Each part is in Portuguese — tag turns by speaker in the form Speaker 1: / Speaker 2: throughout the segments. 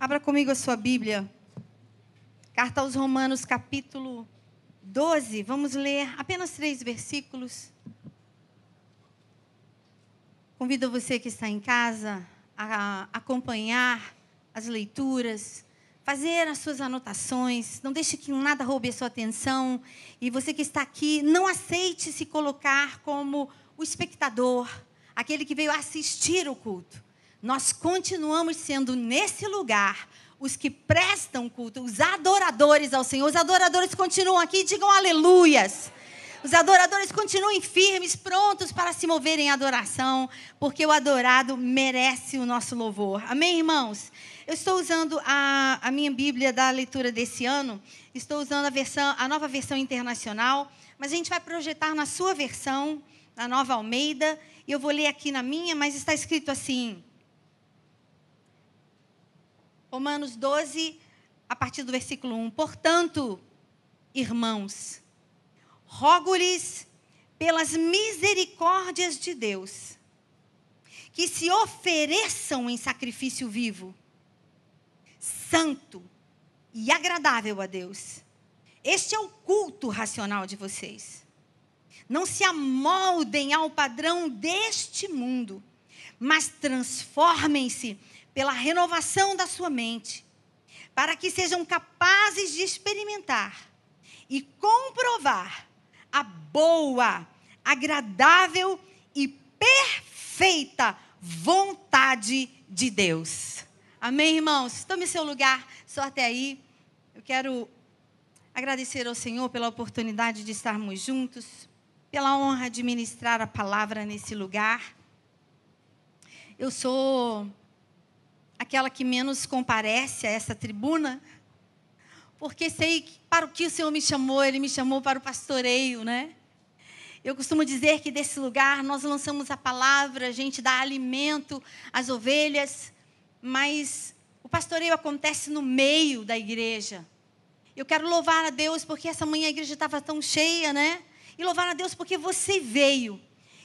Speaker 1: Abra comigo a sua Bíblia. Carta aos Romanos, capítulo 12. Vamos ler apenas três versículos. Convido você que está em casa a acompanhar as leituras, fazer as suas anotações. Não deixe que nada roube a sua atenção. E você que está aqui, não aceite se colocar como o espectador, aquele que veio assistir o culto. Nós continuamos sendo nesse lugar os que prestam culto, os adoradores ao Senhor. Os adoradores continuam aqui, digam aleluias. Os adoradores continuem firmes, prontos para se moverem em adoração, porque o adorado merece o nosso louvor. Amém, irmãos? Eu estou usando a, a minha Bíblia da leitura desse ano, estou usando a, versão, a nova versão internacional, mas a gente vai projetar na sua versão, na nova Almeida, e eu vou ler aqui na minha, mas está escrito assim: Romanos 12, a partir do versículo 1. Portanto, irmãos, rogo-lhes pelas misericórdias de Deus, que se ofereçam em sacrifício vivo, santo e agradável a Deus. Este é o culto racional de vocês. Não se amoldem ao padrão deste mundo, mas transformem-se pela renovação da sua mente, para que sejam capazes de experimentar e comprovar a boa, agradável e perfeita vontade de Deus. Amém, irmãos? Tome seu lugar, só até aí. Eu quero agradecer ao Senhor pela oportunidade de estarmos juntos, pela honra de ministrar a palavra nesse lugar. Eu sou aquela que menos comparece a essa tribuna, porque sei para o que o Senhor me chamou, Ele me chamou para o pastoreio, né? Eu costumo dizer que desse lugar nós lançamos a palavra, a gente dá alimento às ovelhas, mas o pastoreio acontece no meio da igreja. Eu quero louvar a Deus porque essa manhã a igreja estava tão cheia, né? E louvar a Deus porque você veio.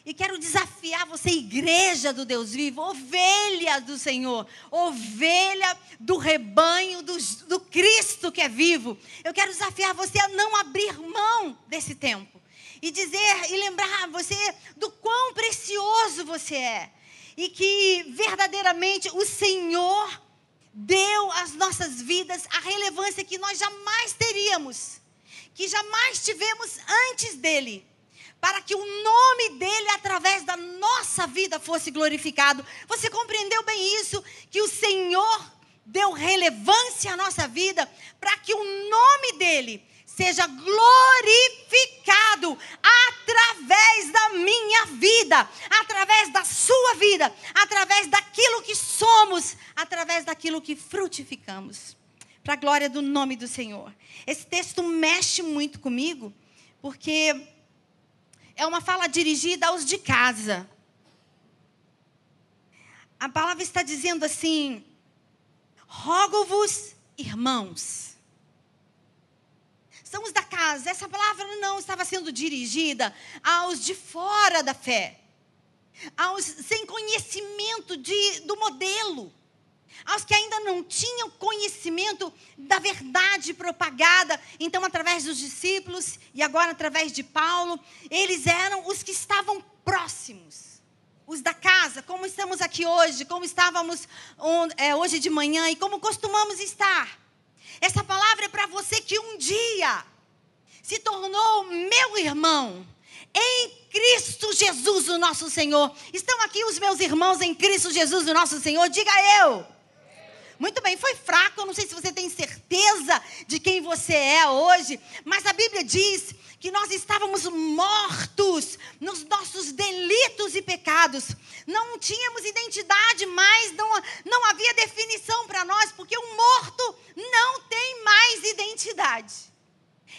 Speaker 1: E quero desafiar você, igreja do Deus vivo, ovelha do Senhor, ovelha do rebanho do, do Cristo que é vivo. Eu quero desafiar você a não abrir mão desse tempo. E dizer e lembrar você do quão precioso você é. E que verdadeiramente o Senhor deu às nossas vidas a relevância que nós jamais teríamos, que jamais tivemos antes dele para que o nome dele, através da nossa vida, fosse glorificado. Você compreendeu bem isso? Que o Senhor deu relevância à nossa vida para que o nome dele seja glorificado através da minha vida, através da sua vida, através daquilo que somos, através daquilo que frutificamos. Para a glória do nome do Senhor. Esse texto mexe muito comigo, porque é uma fala dirigida aos de casa. A palavra está dizendo assim: rogo-vos, irmãos. São os da casa. Essa palavra não estava sendo dirigida aos de fora da fé, aos sem conhecimento de, do modelo aos que ainda não tinham conhecimento da verdade propagada, então através dos discípulos e agora através de Paulo, eles eram os que estavam próximos, os da casa, como estamos aqui hoje, como estávamos é, hoje de manhã e como costumamos estar. Essa palavra é para você que um dia se tornou meu irmão em Cristo Jesus, o nosso Senhor. Estão aqui os meus irmãos em Cristo Jesus, o nosso Senhor? Diga eu. Muito bem, foi fraco. Eu não sei se você tem certeza de quem você é hoje, mas a Bíblia diz que nós estávamos mortos nos nossos delitos e pecados. Não tínhamos identidade mais, não, não havia definição para nós, porque o morto não tem mais identidade.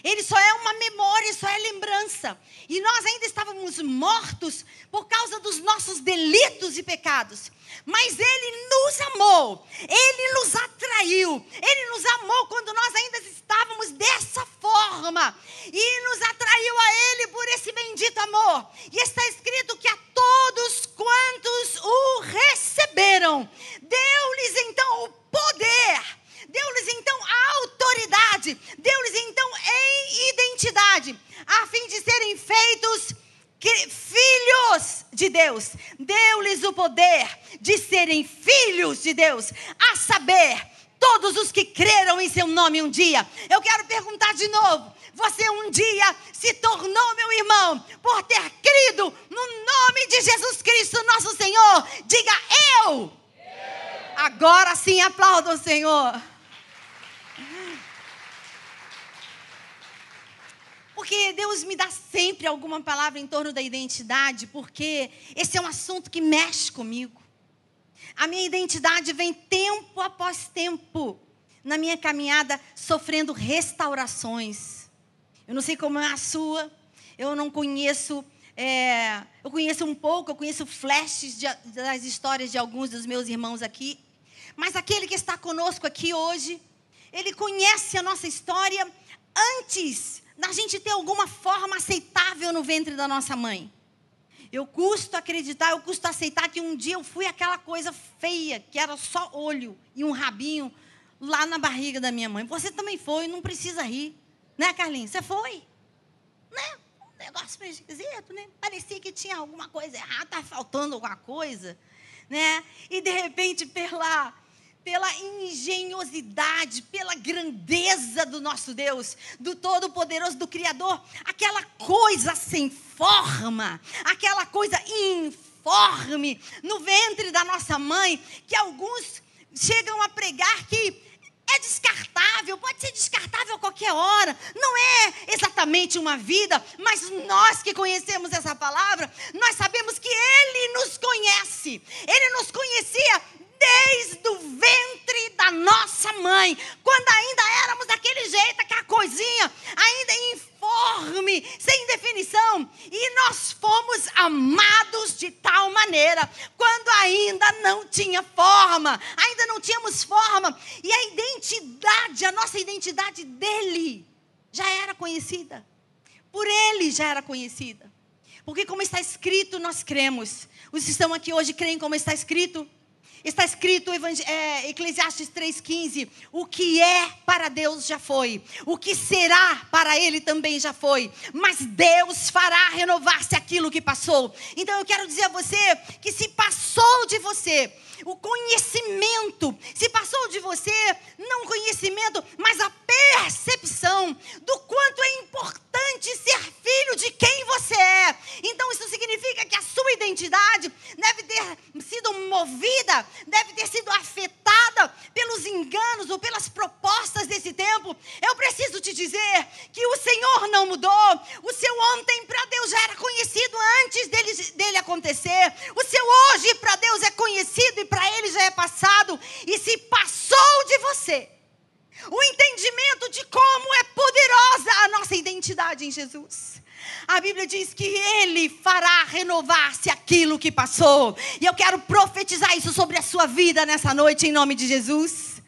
Speaker 1: Ele só é uma memória, só é lembrança. E nós ainda estávamos mortos por causa dos nossos delitos e pecados. Mas Ele nos amou, Ele nos atraiu, Ele nos amou quando nós ainda estávamos dessa forma. E nos atraiu a Ele por esse bendito amor. E está escrito que a todos quantos o receberam, deu-lhes então o poder, deu-lhes então a autoridade, deu-lhes então em identidade, a fim de serem feitos filhos de Deus. Deu-lhes o poder de serem filhos de Deus, a saber, todos os que creram em seu nome um dia. Eu quero perguntar de novo: você um dia se tornou meu irmão por ter crido no nome de Jesus Cristo, nosso Senhor? Diga eu. Agora sim aplauda o Senhor. Porque Deus me dá sempre alguma palavra em torno da identidade, porque esse é um assunto que mexe comigo. A minha identidade vem tempo após tempo na minha caminhada sofrendo restaurações. Eu não sei como é a sua, eu não conheço, é, eu conheço um pouco, eu conheço flashes de, das histórias de alguns dos meus irmãos aqui, mas aquele que está conosco aqui hoje, ele conhece a nossa história antes da gente ter alguma forma aceitável no ventre da nossa mãe. Eu custo acreditar, eu custo aceitar que um dia eu fui aquela coisa feia, que era só olho e um rabinho lá na barriga da minha mãe. Você também foi, não precisa rir. Né, Carlinhos? Você foi? Né? Um negócio meio esquisito, né? Parecia que tinha alguma coisa errada, estava faltando alguma coisa. Né? E de repente, pela pela engenhosidade, pela grandeza do nosso Deus, do Todo-Poderoso, do Criador, aquela coisa sem forma, aquela coisa informe no ventre da nossa mãe, que alguns chegam a pregar que é descartável, pode ser descartável a qualquer hora, não é exatamente uma vida, mas nós que conhecemos essa palavra, nós sabemos que Ele nos conhece, Ele nos conhecia desde o ventre da nossa mãe, quando ainda éramos daquele jeito, aquela coisinha, ainda informe, sem definição, e nós fomos amados de tal maneira, quando ainda não tinha forma, ainda não tínhamos forma, e a identidade, a nossa identidade dele, já era conhecida, por ele já era conhecida. Porque, como está escrito, nós cremos. Os que estão aqui hoje creem como está escrito. Está escrito é, Eclesiastes 3,15: o que é para Deus já foi, o que será para Ele também já foi, mas Deus fará renovar-se aquilo que passou. Então eu quero dizer a você que se passou de você, o conhecimento, se passou de você, não conhecimento, mas a percepção do quanto é importante ser filho de quem você é. Então isso significa que a sua identidade deve ter sido movida, deve ter sido afetada pelos enganos ou pelas propostas desse tempo. Eu preciso te dizer que o Senhor não mudou. O seu ontem para Deus já era conhecido antes dele, dele acontecer. O seu hoje para Deus é conhecido e para ele já é passado. E se passou de você, o entendimento de como é poderosa a nossa identidade em Jesus. A Bíblia diz que Ele fará renovar-se aquilo que passou. E eu quero profetizar isso sobre a sua vida nessa noite, em nome de Jesus.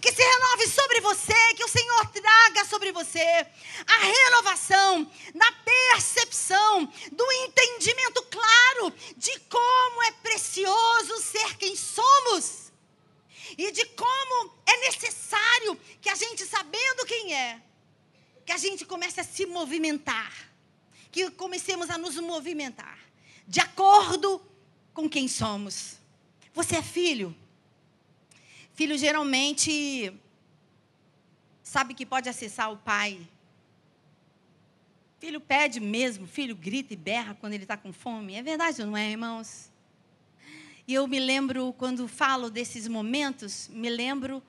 Speaker 1: Que se renove sobre você, que o Senhor traga sobre você a renovação na percepção do entendimento claro de como é precioso ser quem somos e de como é necessário que a gente, sabendo quem é, que a gente comece a se movimentar que comecemos a nos movimentar de acordo com quem somos. Você é filho? Filho geralmente sabe que pode acessar o pai. Filho pede mesmo, filho grita e berra quando ele está com fome. É verdade ou não é, irmãos? E eu me lembro, quando falo desses momentos, me lembro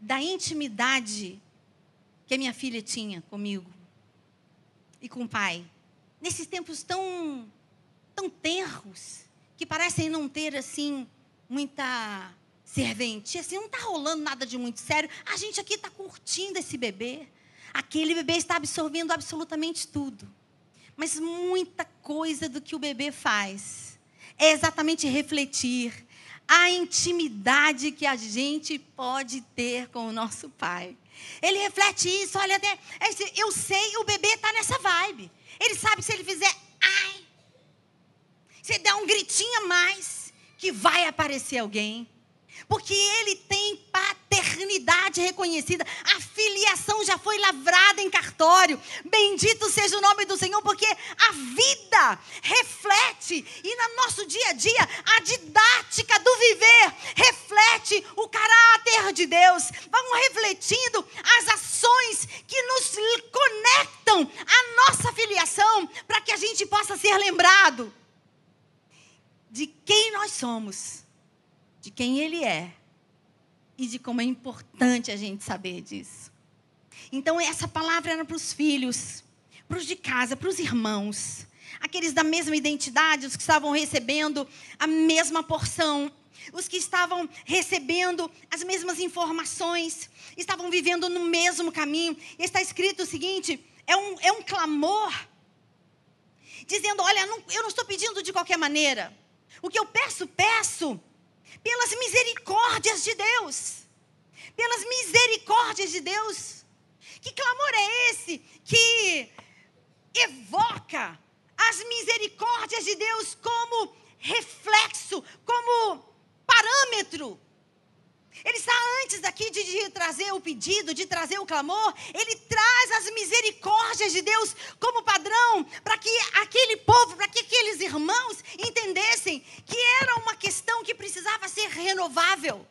Speaker 1: da intimidade que a minha filha tinha comigo e com o pai nesses tempos tão, tão tenros, que parecem não ter assim muita serventia, assim, não está rolando nada de muito sério. A gente aqui está curtindo esse bebê. Aquele bebê está absorvendo absolutamente tudo. Mas muita coisa do que o bebê faz é exatamente refletir a intimidade que a gente pode ter com o nosso pai. Ele reflete isso, olha até. Eu sei, o bebê está nessa vibe. Ele sabe que se ele fizer, ai, se der um gritinho a mais, que vai aparecer alguém. Porque ele tem paternidade identidade reconhecida, a filiação já foi lavrada em cartório. Bendito seja o nome do Senhor, porque a vida reflete e no nosso dia a dia a didática do viver reflete o caráter de Deus. Vamos refletindo as ações que nos conectam à nossa filiação para que a gente possa ser lembrado de quem nós somos, de quem Ele é e de como é importante a gente saber disso. Então, essa palavra era para os filhos, para os de casa, para os irmãos, aqueles da mesma identidade, os que estavam recebendo a mesma porção, os que estavam recebendo as mesmas informações, estavam vivendo no mesmo caminho. E está escrito o seguinte: é um, é um clamor, dizendo: Olha, não, eu não estou pedindo de qualquer maneira. O que eu peço, peço pelas misericórdias de Deus. Pelas misericórdias de Deus. Que clamor é esse que evoca as misericórdias de Deus como reflexo, como parâmetro ele está antes daqui de, de, trazer o pedido, de trazer o clamor. Ele traz as misericórdias de Deus como padrão para que aquele povo, para que aqueles irmãos entendessem que era uma questão que precisava ser renovável.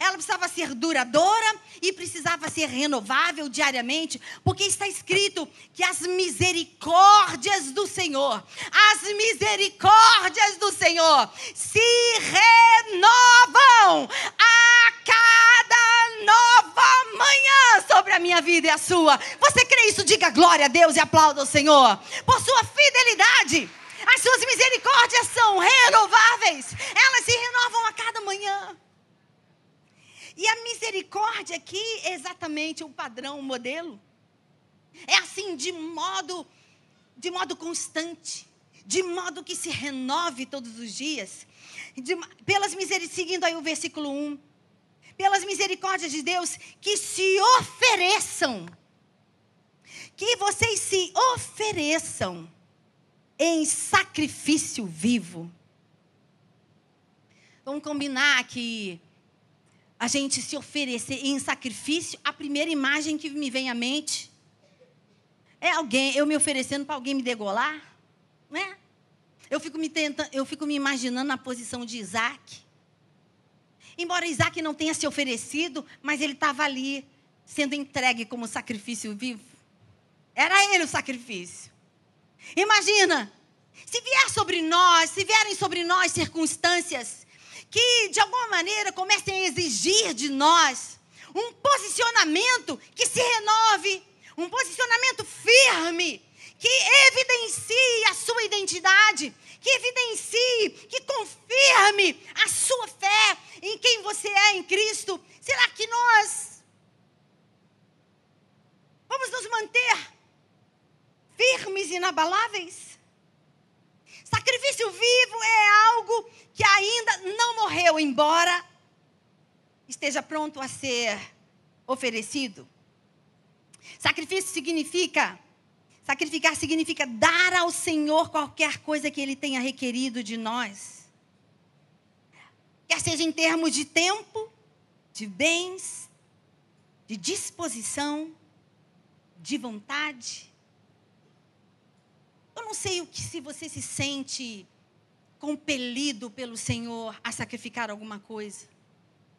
Speaker 1: Ela precisava ser duradoura e precisava ser renovável diariamente, porque está escrito que as misericórdias do Senhor, as misericórdias do Senhor se renovam a cada nova manhã sobre a minha vida e a sua. Você crê isso? Diga glória a Deus e aplauda o Senhor por sua fidelidade. As suas misericórdias são renováveis, elas se renovam a cada manhã. E a misericórdia aqui é exatamente o padrão, o modelo. É assim de modo de modo constante, de modo que se renove todos os dias. De, pelas misericórdias, seguindo aí o versículo 1. Pelas misericórdias de Deus que se ofereçam. Que vocês se ofereçam em sacrifício vivo. Vamos combinar que a gente se oferecer em sacrifício, a primeira imagem que me vem à mente é alguém, eu me oferecendo para alguém me degolar, né? Eu fico me tentando, eu fico me imaginando na posição de Isaac. Embora Isaac não tenha se oferecido, mas ele estava ali sendo entregue como sacrifício vivo. Era ele o sacrifício. Imagina, se vier sobre nós, se vierem sobre nós circunstâncias que de alguma maneira comecem a exigir de nós um posicionamento que se renove, um posicionamento firme, que evidencie a sua identidade, que evidencie, que confirme a sua fé em quem você é em Cristo. Será que nós vamos nos manter firmes e inabaláveis? Sacrifício vivo é algo que ainda não morreu, embora esteja pronto a ser oferecido. Sacrifício significa sacrificar significa dar ao Senhor qualquer coisa que ele tenha requerido de nós. Quer seja em termos de tempo, de bens, de disposição, de vontade. Eu não sei o que se você se sente compelido pelo Senhor a sacrificar alguma coisa.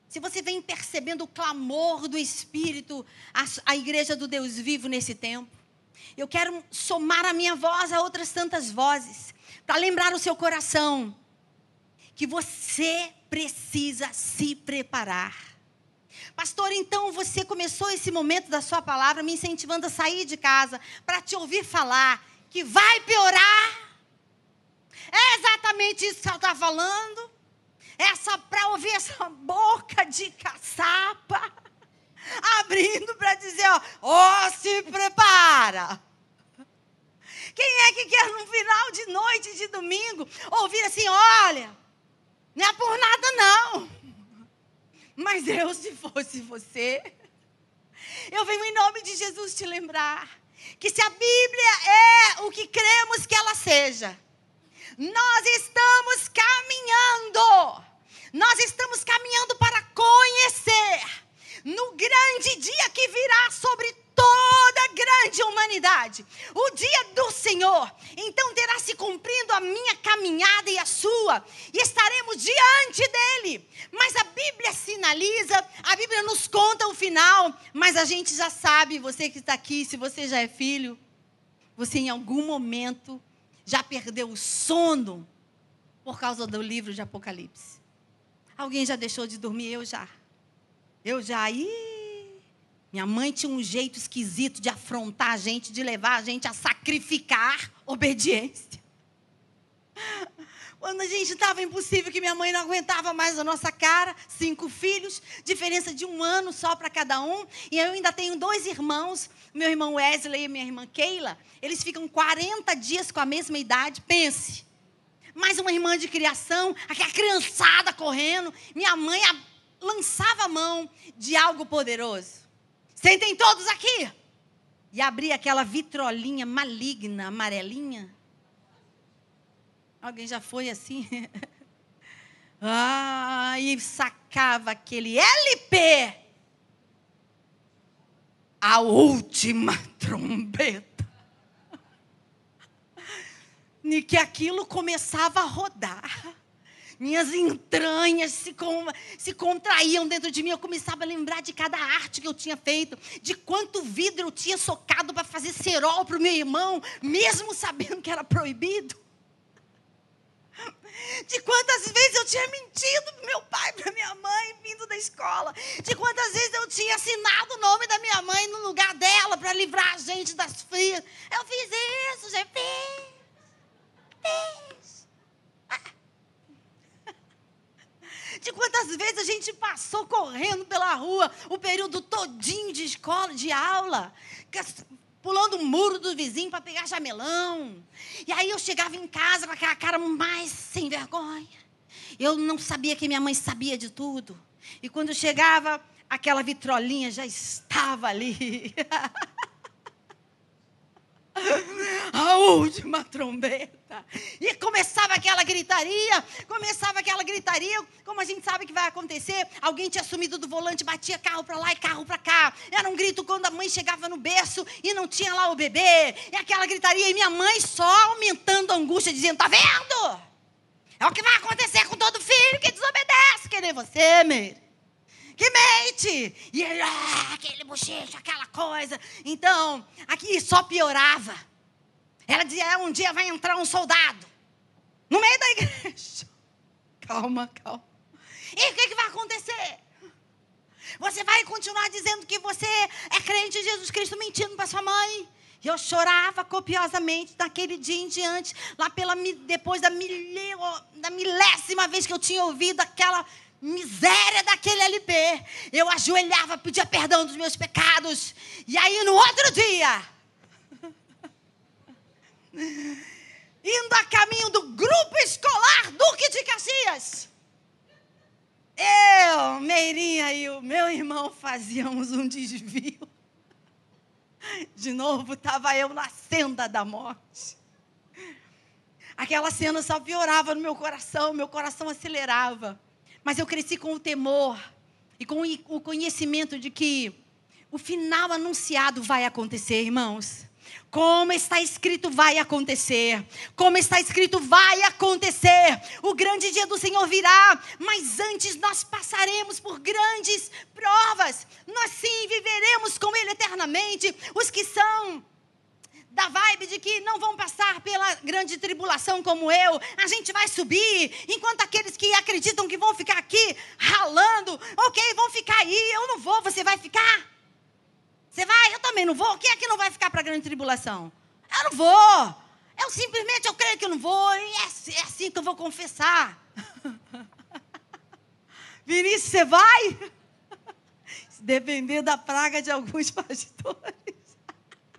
Speaker 1: Se você vem percebendo o clamor do Espírito à, igreja do Deus vivo nesse tempo, eu quero somar a minha voz a outras tantas vozes, para lembrar o seu coração que você precisa se preparar. Pastor, então você começou esse momento da sua palavra me incentivando a sair de casa para te ouvir falar que vai piorar é exatamente isso que ela está falando. Essa para ouvir essa boca de caçapa abrindo para dizer, ó, ó, se prepara. Quem é que quer no final de noite de domingo ouvir assim, olha, não é por nada não. Mas eu, se fosse você, eu venho em nome de Jesus te lembrar que se a Bíblia é o que cremos que ela seja, nós estamos caminhando. Nós estamos caminhando para conhecer. no grande dia que virá sobre toda a grande humanidade, o dia do Senhor. Então terá se cumprindo a minha caminhada e a sua, e estaremos diante dele. Mas a Bíblia sinaliza, a Bíblia nos conta o final, mas a gente já sabe, você que está aqui, se você já é filho, você em algum momento já perdeu o sono por causa do livro de Apocalipse. Alguém já deixou de dormir? Eu já. Eu já. Ih, minha mãe tinha um jeito esquisito de afrontar a gente, de levar a gente a sacrificar obediência. Quando a gente estava impossível, que minha mãe não aguentava mais a nossa cara, cinco filhos, diferença de um ano só para cada um. E eu ainda tenho dois irmãos, meu irmão Wesley e minha irmã Keila. Eles ficam 40 dias com a mesma idade, pense mais uma irmã de criação, aquela criançada correndo. Minha mãe lançava a mão de algo poderoso. Sentem todos aqui. E abria aquela vitrolinha maligna, amarelinha. Alguém já foi assim? ah, e sacava aquele LP. A última trombeta e que aquilo começava a rodar. Minhas entranhas se, com, se contraíam dentro de mim. Eu começava a lembrar de cada arte que eu tinha feito, de quanto vidro eu tinha socado para fazer cerol para o meu irmão, mesmo sabendo que era proibido. De quantas vezes eu tinha mentido para meu pai, para minha mãe, vindo da escola. De quantas vezes eu tinha assinado o nome da minha mãe no lugar dela para livrar a gente das frias. Eu fiz isso, já fiz. De quantas vezes a gente passou correndo pela rua o período todinho de escola, de aula, pulando o muro do vizinho para pegar jamelão. E aí eu chegava em casa com aquela cara mais sem vergonha. Eu não sabia que minha mãe sabia de tudo. E quando chegava, aquela vitrolinha já estava ali. a última trombeta. E começava aquela gritaria, começava aquela gritaria, como a gente sabe que vai acontecer, alguém tinha sumido do volante, batia carro para lá e carro para cá. Era um grito quando a mãe chegava no berço e não tinha lá o bebê. E aquela gritaria, e minha mãe só aumentando a angústia, dizendo: "Tá vendo? É o que vai acontecer com todo filho que desobedece, que nem você, Meire que mente! E ele, ah, aquele bochecho, aquela coisa. Então, aqui só piorava. Ela dizia: é, um dia vai entrar um soldado no meio da igreja. Calma, calma. E o que, que vai acontecer? Você vai continuar dizendo que você é crente em Jesus Cristo, mentindo para sua mãe. Eu chorava copiosamente daquele dia em diante, lá pela depois da, da milésima vez que eu tinha ouvido aquela miséria daquele LP. Eu ajoelhava, pedia perdão dos meus pecados. E aí no outro dia, indo a caminho do grupo escolar Duque de Caxias, eu, Meirinha e o meu irmão fazíamos um desvio. De novo, estava eu na senda da morte. Aquela cena só piorava no meu coração, meu coração acelerava. Mas eu cresci com o temor e com o conhecimento de que o final anunciado vai acontecer, irmãos. Como está escrito, vai acontecer. Como está escrito, vai acontecer. O grande dia do Senhor virá, mas antes nós passaremos por grandes provas. Nós sim viveremos com Ele eternamente. Os que são da vibe de que não vão passar pela grande tribulação como eu, a gente vai subir, enquanto aqueles que acreditam que vão ficar aqui ralando, ok, vão ficar aí, eu não vou, você vai ficar? Você vai? Eu também não vou. Quem é que não vai ficar para a grande tribulação? Eu não vou. Eu simplesmente eu creio que eu não vou, e é, é assim que eu vou confessar. Vinícius, você vai? Depender da praga de alguns pastores.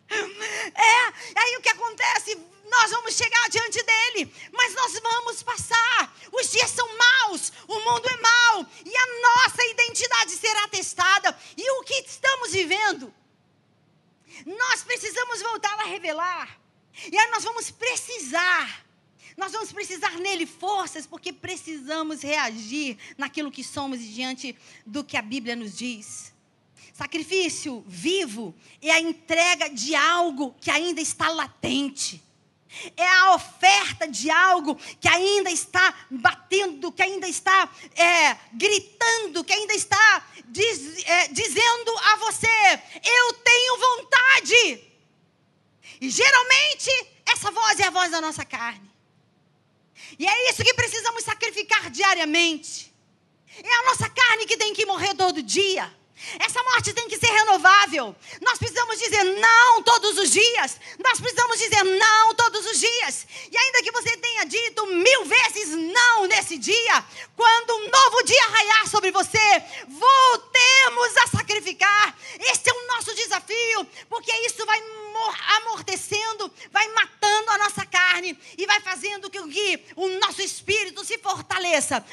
Speaker 1: É, aí o que acontece? Nós vamos chegar diante dele, mas nós vamos passar. Os dias são maus, o mundo é mau, e a nossa identidade será testada. E o que estamos vivendo? Nós precisamos voltar a revelar. E aí nós vamos precisar, nós vamos precisar nele forças, porque precisamos reagir naquilo que somos e diante do que a Bíblia nos diz. Sacrifício vivo é a entrega de algo que ainda está latente. É a oferta de algo que ainda está batendo, que ainda está é, gritando, que ainda está diz, é, dizendo a você: Eu tenho vontade. E geralmente, essa voz é a voz da nossa carne. E é isso que precisamos sacrificar diariamente. É a nossa carne que tem que morrer todo dia. Essa morte tem que ser renovável. Nós precisamos dizer não todos os dias. Nós precisamos dizer não todos os dias. E ainda que você tenha dito mil vezes não nesse dia, quando um novo dia raiar sobre você, voltemos a sacrificar. Esse é o nosso desafio, porque isso vai amortecendo, vai matando a nossa carne e vai fazendo com que o nosso espírito se fortaleça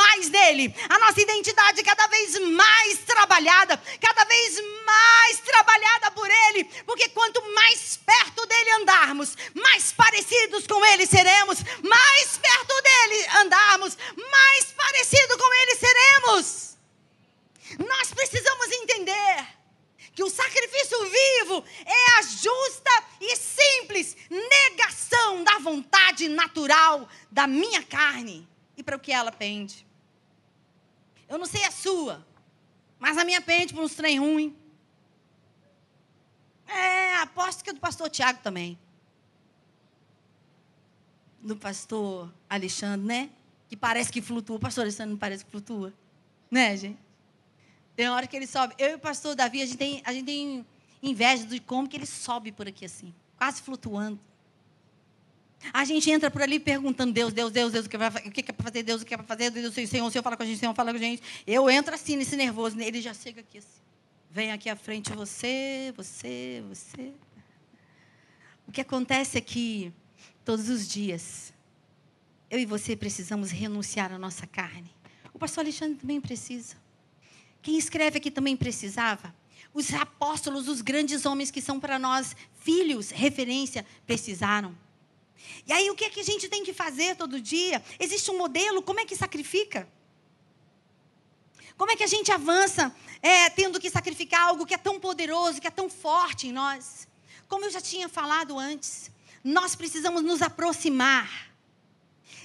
Speaker 1: mais nele, a nossa identidade cada vez mais trabalhada, cada vez mais trabalhada por ele, porque quanto mais perto dele andarmos, mais parecidos com ele seremos, mais perto dele andarmos, mais parecido com ele seremos. Nós precisamos entender que o sacrifício vivo é a justa e simples negação da vontade natural da minha carne e para o que ela pende. Eu não sei a sua, mas a minha pende para uns trem ruim. É, aposto que é do pastor Tiago também. Do pastor Alexandre, né? Que parece que flutua. O pastor Alexandre não parece que flutua. Né, gente? Tem hora que ele sobe. Eu e o pastor Davi, a gente tem, a gente tem inveja de como que ele sobe por aqui assim, quase flutuando. A gente entra por ali perguntando, Deus, Deus, Deus, Deus, o que, vai, o que é para fazer, Deus, o que é para fazer, Deus, Senhor, o Senhor fala com a gente, Senhor fala com a gente. Eu entro assim, nesse nervoso, ele já chega aqui assim. Vem aqui à frente você, você, você. O que acontece é que, todos os dias, eu e você precisamos renunciar à nossa carne. O pastor Alexandre também precisa. Quem escreve aqui também precisava. Os apóstolos, os grandes homens que são para nós filhos, referência, precisaram. E aí o que é que a gente tem que fazer todo dia? Existe um modelo, como é que sacrifica? Como é que a gente avança é, tendo que sacrificar algo que é tão poderoso, que é tão forte em nós? Como eu já tinha falado antes, nós precisamos nos aproximar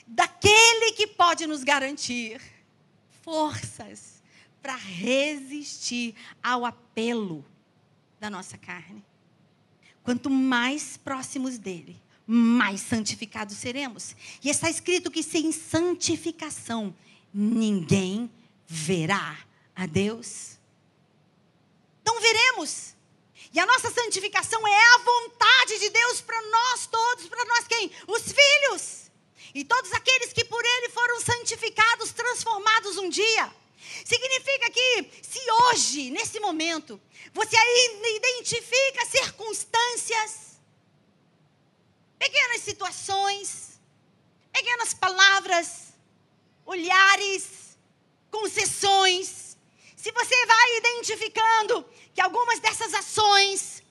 Speaker 1: daquele que pode nos garantir forças para resistir ao apelo da nossa carne. Quanto mais próximos dele, mais santificados seremos. E está escrito que sem santificação ninguém verá a Deus. Não veremos. E a nossa santificação é a vontade de Deus para nós todos, para nós quem? Os filhos. E todos aqueles que por ele foram santificados, transformados um dia. Significa que se hoje, nesse momento, você ainda identifica circunstâncias, pequenas situações, pequenas palavras, olhares, concessões, se você vai identificando que algumas dessas ações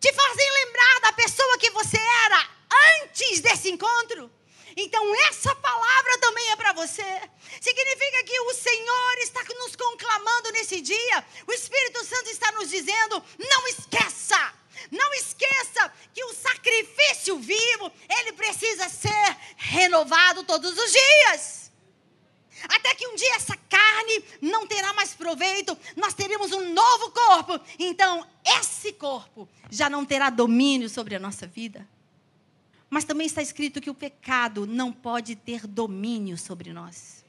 Speaker 1: te fazem lembrar da pessoa que você era antes desse encontro, então, essa palavra também é para você. Significa que o Senhor está nos conclamando nesse dia. O Espírito Santo está nos dizendo: não esqueça. Não esqueça que o sacrifício vivo, ele precisa ser renovado todos os dias. Até que um dia essa carne não terá mais proveito, nós teremos um novo corpo. Então, esse corpo já não terá domínio sobre a nossa vida. Mas também está escrito que o pecado não pode ter domínio sobre nós.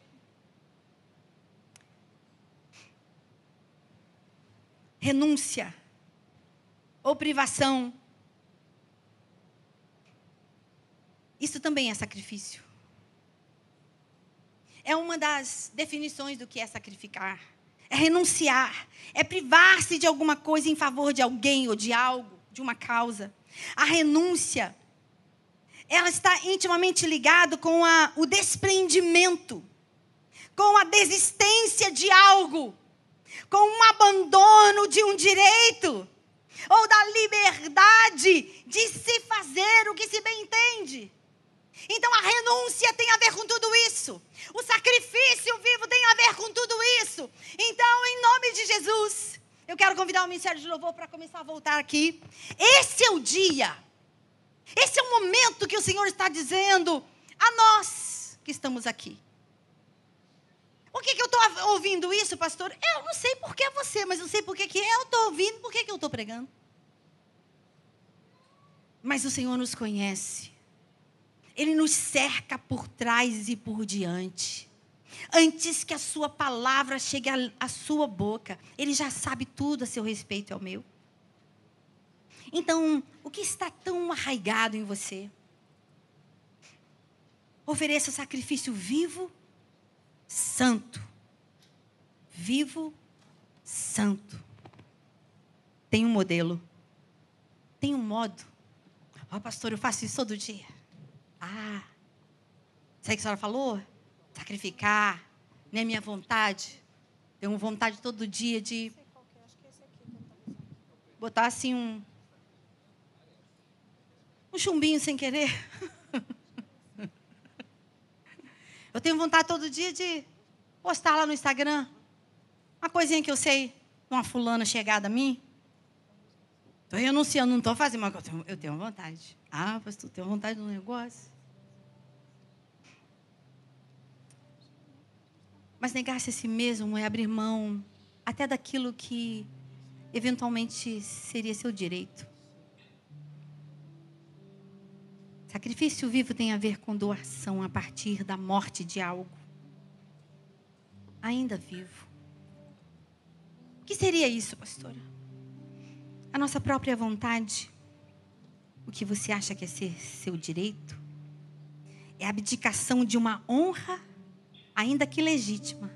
Speaker 1: Renúncia ou privação. Isso também é sacrifício. É uma das definições do que é sacrificar. É renunciar, é privar-se de alguma coisa em favor de alguém ou de algo, de uma causa. A renúncia ela está intimamente ligada com a, o desprendimento, com a desistência de algo, com um abandono de um direito, ou da liberdade de se fazer o que se bem entende. Então a renúncia tem a ver com tudo isso. O sacrifício vivo tem a ver com tudo isso. Então, em nome de Jesus, Eu quero convidar o Ministério de Louvor para começar a voltar aqui. Esse é o dia. Esse é o momento que o Senhor está dizendo a nós que estamos aqui. Por que, que eu estou ouvindo isso, pastor? Eu não sei por que você, mas eu sei por que, que eu estou ouvindo, por que, que eu estou pregando. Mas o Senhor nos conhece. Ele nos cerca por trás e por diante. Antes que a sua palavra chegue à sua boca, ele já sabe tudo a seu respeito e ao meu. Então, o que está tão arraigado em você? Ofereça sacrifício vivo, santo. Vivo, santo. Tem um modelo. Tem um modo. Ó, oh, pastor, eu faço isso todo dia. Ah, sabe o que a senhora falou? sacrificar, nem minha vontade. Tenho vontade todo dia de botar assim um um chumbinho sem querer. Eu tenho vontade todo dia de postar lá no Instagram uma coisinha que eu sei, uma fulana chegada a mim. Estou renunciando, não estou fazendo, mas eu tenho, eu tenho vontade. Ah, pastor, tenho vontade de um negócio. Mas negar-se a si mesmo é abrir mão até daquilo que eventualmente seria seu direito. Sacrifício vivo tem a ver com doação a partir da morte de algo. Ainda vivo. O que seria isso, pastora? A nossa própria vontade. O que você acha que é ser seu direito? É a abdicação de uma honra ainda que legítima,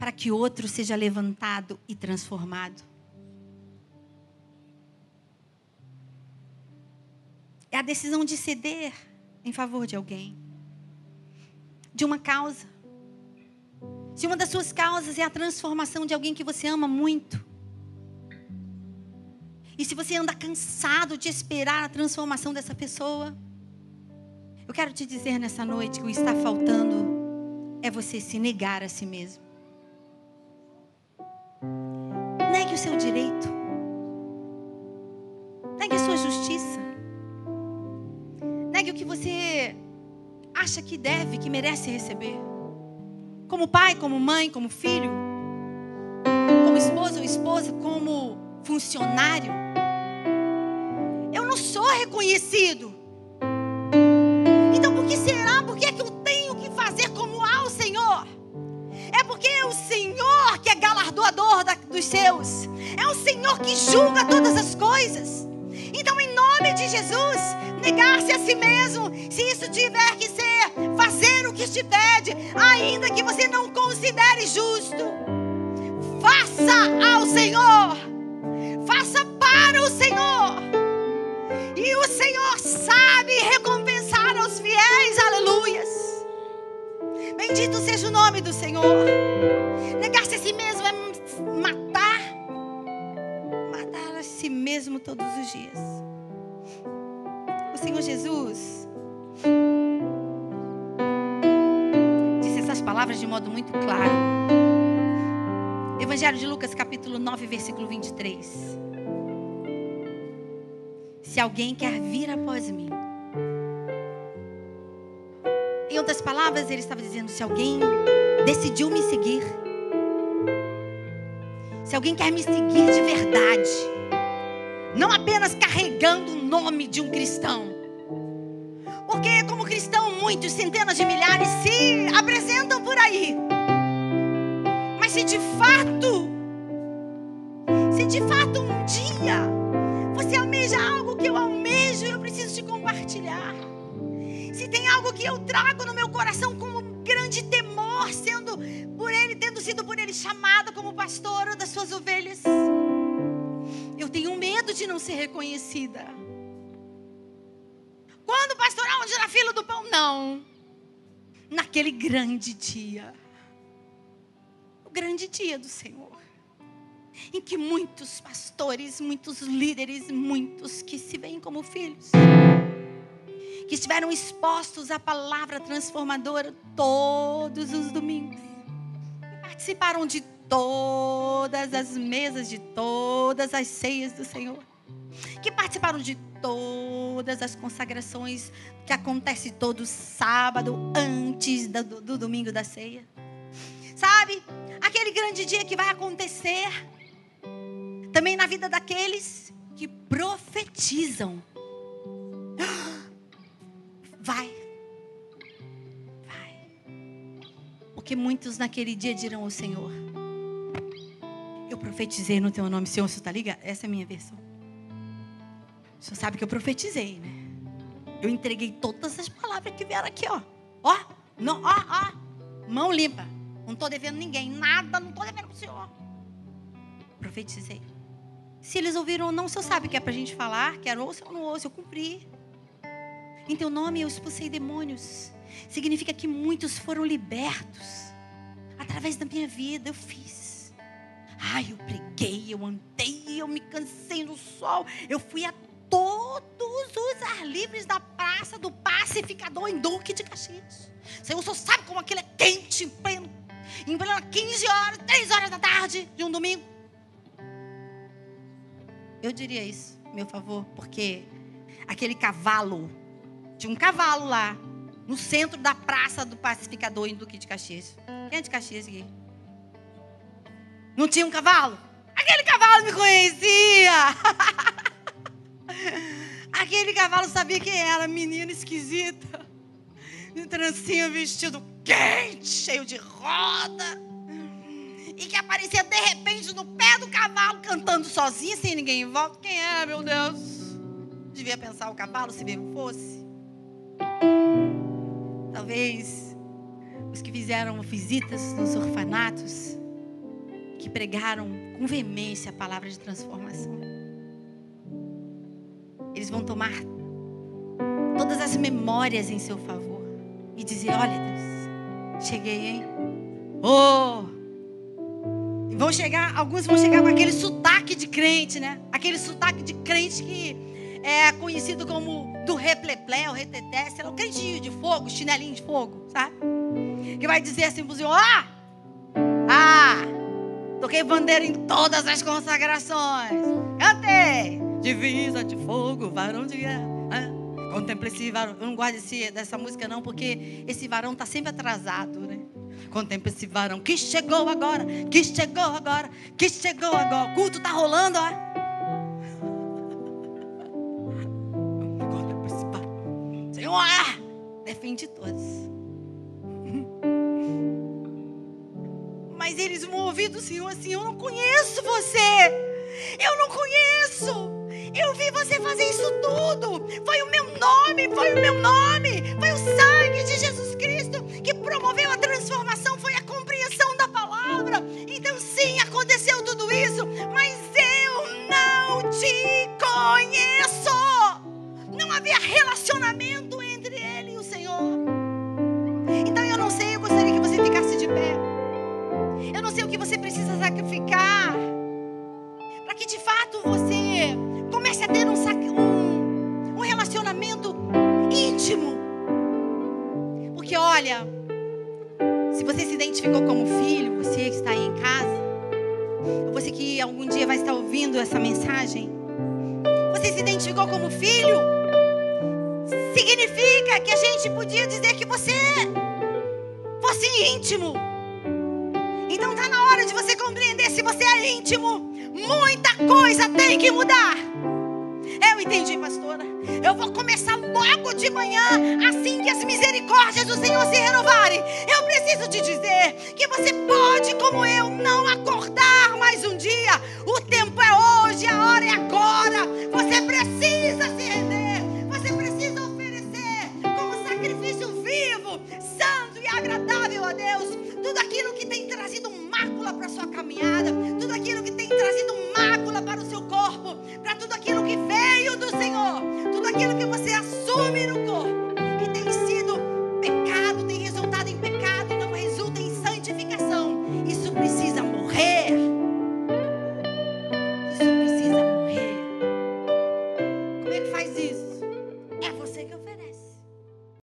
Speaker 1: para que outro seja levantado e transformado. É a decisão de ceder em favor de alguém, de uma causa. Se uma das suas causas é a transformação de alguém que você ama muito, e se você anda cansado de esperar a transformação dessa pessoa, eu quero te dizer nessa noite que o está faltando é você se negar a si mesmo. Negue o seu direito. Negue a sua justiça. O que você acha que deve, que merece receber. Como pai, como mãe, como filho, como esposa ou esposa, como funcionário. Eu não sou reconhecido. Então por que será? Por que é que eu porque é o Senhor que é galardoador dos seus. É o Senhor que julga todas as coisas. Nome de Jesus, negar-se a si mesmo, se isso tiver que ser, fazer o que te pede, ainda que você não considere justo, faça ao Senhor, faça para o Senhor, e o Senhor sabe recompensar aos fiéis, aleluias. Bendito seja o nome do Senhor. Negar-se a si mesmo é matar. Matar a si mesmo todos os dias. Senhor Jesus. Disse essas palavras de modo muito claro. Evangelho de Lucas, capítulo 9, versículo 23. Se alguém quer vir após mim, em outras palavras, ele estava dizendo: se alguém decidiu me seguir, se alguém quer me seguir de verdade, não apenas carregando o nome de um cristão, porque, como cristão, muitos, centenas de milhares se apresentam por aí. Mas se de fato, se de fato um dia você almeja algo que eu almejo, eu preciso te compartilhar se tem algo que eu trago no meu coração com um grande temor, sendo por ele, tendo sido por ele chamada como pastora das suas ovelhas, eu tenho medo de não ser reconhecida. Quando pastorar onde na fila do pão? Não. Naquele grande dia. O grande dia do Senhor. Em que muitos pastores, muitos líderes, muitos que se veem como filhos que estiveram expostos à palavra transformadora todos os domingos. Participaram de todas as mesas, de todas as ceias do Senhor. Que participaram de todas as consagrações que acontece todo sábado antes do, do domingo da ceia. Sabe? Aquele grande dia que vai acontecer também na vida daqueles que profetizam. Vai. Vai. Porque muitos naquele dia dirão ao Senhor: Eu profetizei no teu nome, Senhor, você está ligado? Essa é a minha versão. O senhor sabe que eu profetizei, né? Eu entreguei todas as palavras que vieram aqui, ó. Ó, não, ó, ó. Mão limpa. Não estou devendo ninguém, nada, não estou devendo para o senhor. Profetizei. Se eles ouviram ou não, o senhor sabe que é para a gente falar, quer ouça ou não ouça, eu cumpri. Em teu nome eu expulsei demônios. Significa que muitos foram libertos. Através da minha vida eu fiz. Ai, eu preguei, eu andei, eu me cansei no sol. Eu fui a todos os ar livres da praça do pacificador em Duque de Caxias. Senhor, o senhor sabe como aquilo é quente em pleno, em pleno 15 horas, 3 horas da tarde de um domingo? Eu diria isso, meu favor, porque aquele cavalo, tinha um cavalo lá, no centro da praça do pacificador em Duque de Caxias. Quem é de Caxias aqui? Não tinha um cavalo? Aquele cavalo me conhecia! Aquele cavalo sabia quem era, menina esquisita. De trancinha, vestido quente, cheio de roda. E que aparecia de repente no pé do cavalo, cantando sozinha, sem ninguém em volta. Quem é, meu Deus? Devia pensar o cavalo, se mesmo fosse. Talvez os que fizeram visitas nos orfanatos, que pregaram com veemência a palavra de transformação vão tomar todas as memórias em seu favor e dizer: Olha, Deus, cheguei, hein? Oh! E vão chegar, alguns vão chegar com aquele sotaque de crente, né? Aquele sotaque de crente que é conhecido como do repleplé, o reteté, sei lá, o crentinho de fogo, chinelinho de fogo, sabe? Que vai dizer assim Senhor: Ah! Ah! Toquei bandeira em todas as consagrações. Cantei! Divisa de fogo, varão de guerra. É? Contemple esse varão. Eu não gosto desse, dessa música, não, porque esse varão está sempre atrasado, né? Contemple esse varão que chegou agora, que chegou agora, que chegou agora. O culto está rolando, ó. Contemple esse varão. Senhor, defende todos. Mas eles vão ouvir do Senhor assim: Eu não conheço você. Eu não conheço. Eu vi você fazer isso tudo. Foi o meu nome, foi o meu nome. Foi o sangue de Jesus Cristo que promoveu a transformação. Foi a compreensão da palavra. Então, sim, aconteceu tudo isso. Mas eu não te conheço. Não havia relacionamento entre ele e o Senhor. Então, eu não sei, eu gostaria que você ficasse de pé. Eu não sei o que você precisa sacrificar. Olha, se você se identificou como filho, você que está aí em casa, ou você que algum dia vai estar ouvindo essa mensagem, você se identificou como filho, significa que a gente podia dizer que você fosse íntimo. Então está na hora de você compreender se você é íntimo, muita coisa tem que mudar. Eu entendi, pastora. Eu vou começar logo de manhã, assim que as misericórdias do Senhor se renovarem. Eu preciso te dizer que você pode, como eu, não acordar mais um dia. O tempo é hoje, a hora é agora. Você precisa se render. Você precisa oferecer como sacrifício vivo, santo e agradável a Deus tudo aquilo que tem trazido um mácula para a sua caminhada, tudo aquilo que tem trazido mácula para o seu corpo, para tudo aquilo que veio do Senhor, tudo aquilo que você assume no corpo.